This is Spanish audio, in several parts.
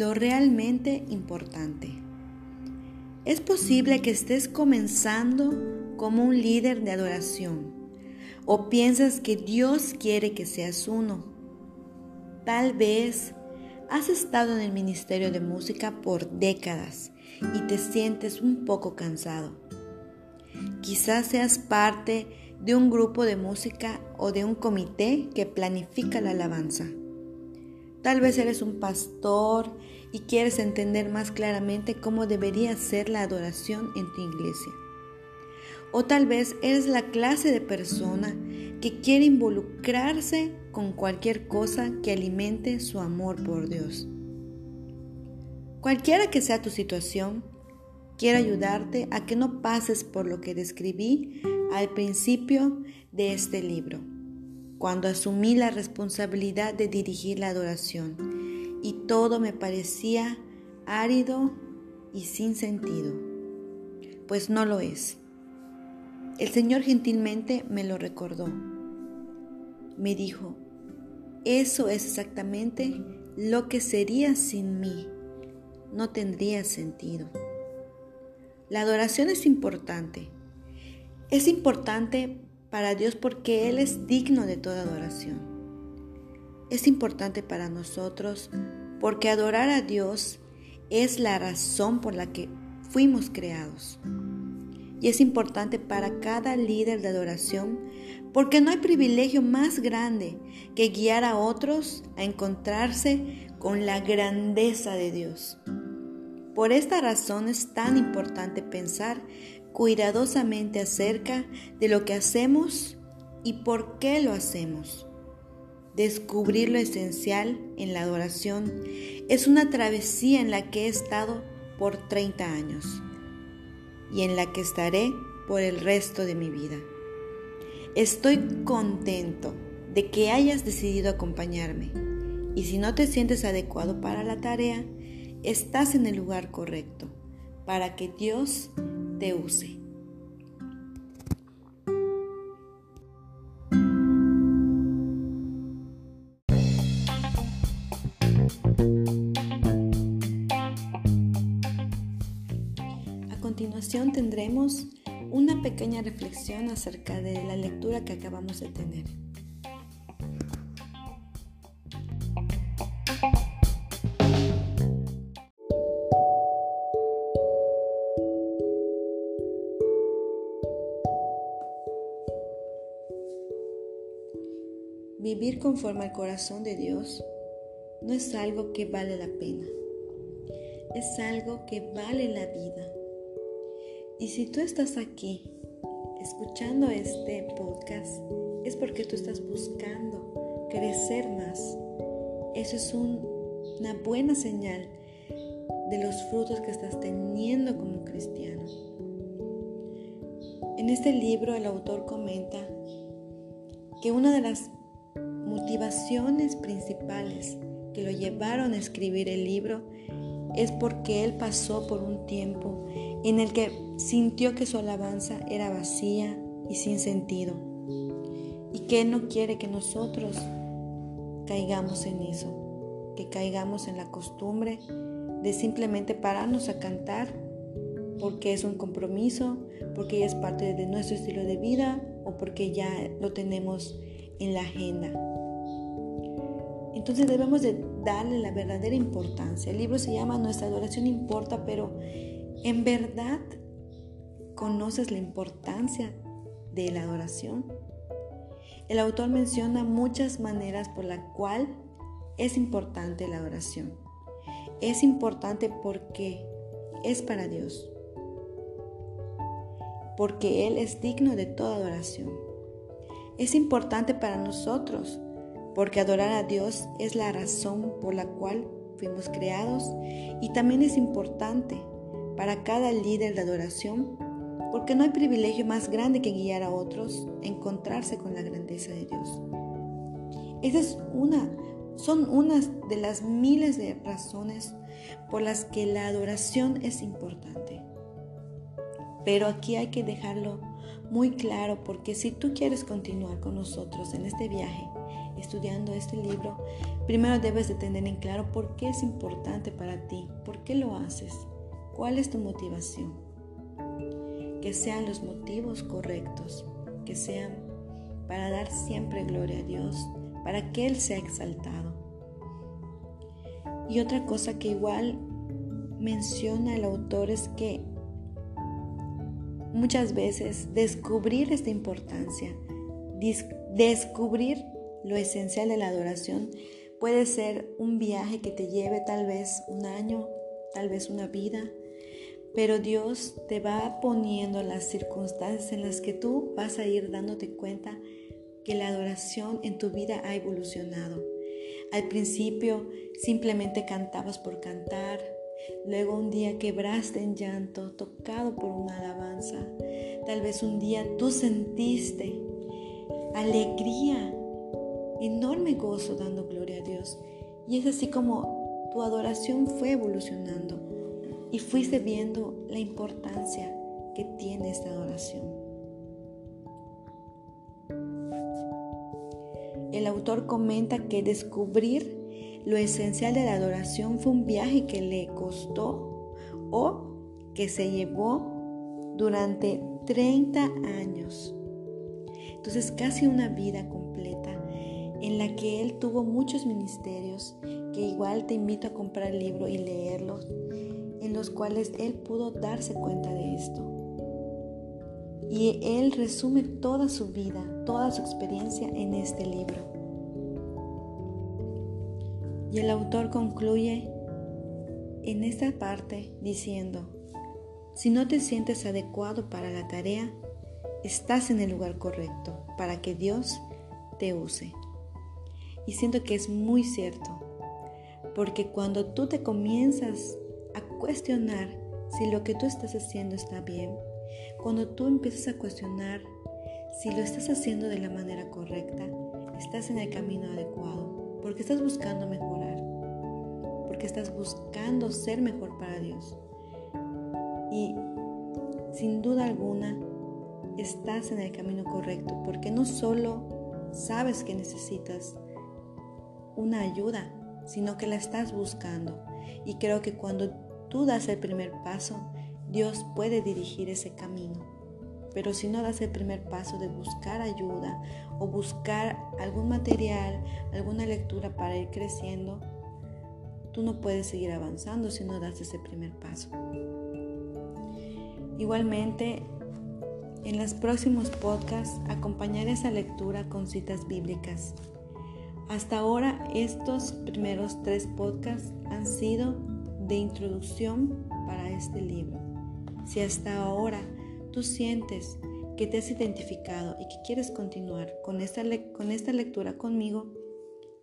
lo realmente importante. Es posible que estés comenzando como un líder de adoración o piensas que Dios quiere que seas uno. Tal vez has estado en el ministerio de música por décadas y te sientes un poco cansado. Quizás seas parte de un grupo de música o de un comité que planifica la alabanza. Tal vez eres un pastor y quieres entender más claramente cómo debería ser la adoración en tu iglesia. O tal vez eres la clase de persona que quiere involucrarse con cualquier cosa que alimente su amor por Dios. Cualquiera que sea tu situación, quiero ayudarte a que no pases por lo que describí al principio de este libro cuando asumí la responsabilidad de dirigir la adoración y todo me parecía árido y sin sentido, pues no lo es. El Señor gentilmente me lo recordó. Me dijo, eso es exactamente lo que sería sin mí. No tendría sentido. La adoración es importante. Es importante para Dios porque Él es digno de toda adoración. Es importante para nosotros porque adorar a Dios es la razón por la que fuimos creados. Y es importante para cada líder de adoración porque no hay privilegio más grande que guiar a otros a encontrarse con la grandeza de Dios. Por esta razón es tan importante pensar cuidadosamente acerca de lo que hacemos y por qué lo hacemos. Descubrir lo esencial en la adoración es una travesía en la que he estado por 30 años y en la que estaré por el resto de mi vida. Estoy contento de que hayas decidido acompañarme y si no te sientes adecuado para la tarea, estás en el lugar correcto para que Dios te use. A continuación tendremos una pequeña reflexión acerca de la lectura que acabamos de tener. Vivir conforme al corazón de Dios no es algo que vale la pena, es algo que vale la vida. Y si tú estás aquí escuchando este podcast, es porque tú estás buscando crecer más. Eso es una buena señal de los frutos que estás teniendo como cristiano. En este libro el autor comenta que una de las motivaciones principales que lo llevaron a escribir el libro es porque él pasó por un tiempo en el que sintió que su alabanza era vacía y sin sentido y que no quiere que nosotros caigamos en eso, que caigamos en la costumbre de simplemente pararnos a cantar porque es un compromiso, porque ya es parte de nuestro estilo de vida o porque ya lo tenemos en la agenda. Entonces debemos de darle la verdadera importancia. El libro se llama Nuestra adoración importa, pero ¿en verdad conoces la importancia de la adoración? El autor menciona muchas maneras por la cual es importante la adoración. Es importante porque es para Dios. Porque Él es digno de toda adoración. Es importante para nosotros porque adorar a Dios es la razón por la cual fuimos creados y también es importante para cada líder de adoración porque no hay privilegio más grande que guiar a otros encontrarse con la grandeza de Dios. Esa es una, son unas de las miles de razones por las que la adoración es importante. Pero aquí hay que dejarlo muy claro porque si tú quieres continuar con nosotros en este viaje, estudiando este libro, primero debes de tener en claro por qué es importante para ti, por qué lo haces, cuál es tu motivación. Que sean los motivos correctos, que sean para dar siempre gloria a Dios, para que Él sea exaltado. Y otra cosa que igual menciona el autor es que muchas veces descubrir esta importancia, descubrir lo esencial de la adoración puede ser un viaje que te lleve tal vez un año, tal vez una vida, pero Dios te va poniendo las circunstancias en las que tú vas a ir dándote cuenta que la adoración en tu vida ha evolucionado. Al principio simplemente cantabas por cantar, luego un día quebraste en llanto, tocado por una alabanza. Tal vez un día tú sentiste alegría, enorme gozo dando gloria a Dios. Y es así como tu adoración fue evolucionando y fuiste viendo la importancia que tiene esta adoración. El autor comenta que descubrir lo esencial de la adoración fue un viaje que le costó o que se llevó durante 30 años. Entonces casi una vida completa en la que él tuvo muchos ministerios, que igual te invito a comprar el libro y leerlos, en los cuales él pudo darse cuenta de esto. Y él resume toda su vida, toda su experiencia en este libro. Y el autor concluye en esta parte diciendo, si no te sientes adecuado para la tarea, estás en el lugar correcto para que Dios te use. Y siento que es muy cierto, porque cuando tú te comienzas a cuestionar si lo que tú estás haciendo está bien, cuando tú empiezas a cuestionar si lo estás haciendo de la manera correcta, estás en el camino adecuado, porque estás buscando mejorar, porque estás buscando ser mejor para Dios. Y sin duda alguna, estás en el camino correcto, porque no solo sabes que necesitas una ayuda, sino que la estás buscando. Y creo que cuando tú das el primer paso, Dios puede dirigir ese camino. Pero si no das el primer paso de buscar ayuda o buscar algún material, alguna lectura para ir creciendo, tú no puedes seguir avanzando si no das ese primer paso. Igualmente, en los próximos podcasts acompañaré esa lectura con citas bíblicas. Hasta ahora estos primeros tres podcasts han sido de introducción para este libro. Si hasta ahora tú sientes que te has identificado y que quieres continuar con esta, con esta lectura conmigo,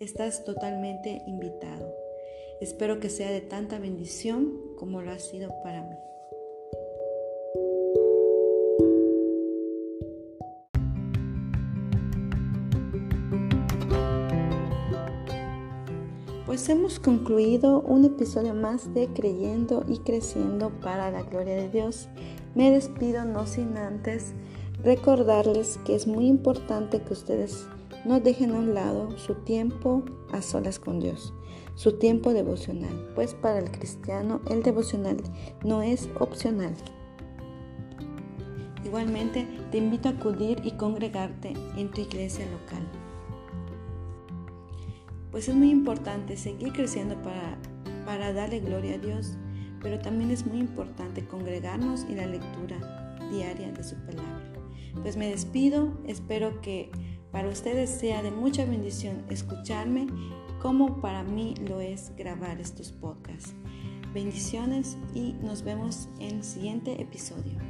estás totalmente invitado. Espero que sea de tanta bendición como lo ha sido para mí. Pues hemos concluido un episodio más de Creyendo y Creciendo para la Gloria de Dios. Me despido no sin antes recordarles que es muy importante que ustedes no dejen a un lado su tiempo a solas con Dios, su tiempo devocional, pues para el cristiano el devocional no es opcional. Igualmente te invito a acudir y congregarte en tu iglesia local pues es muy importante seguir creciendo para, para darle gloria a Dios, pero también es muy importante congregarnos y la lectura diaria de su palabra. Pues me despido, espero que para ustedes sea de mucha bendición escucharme como para mí lo es grabar estos podcasts. Bendiciones y nos vemos en el siguiente episodio.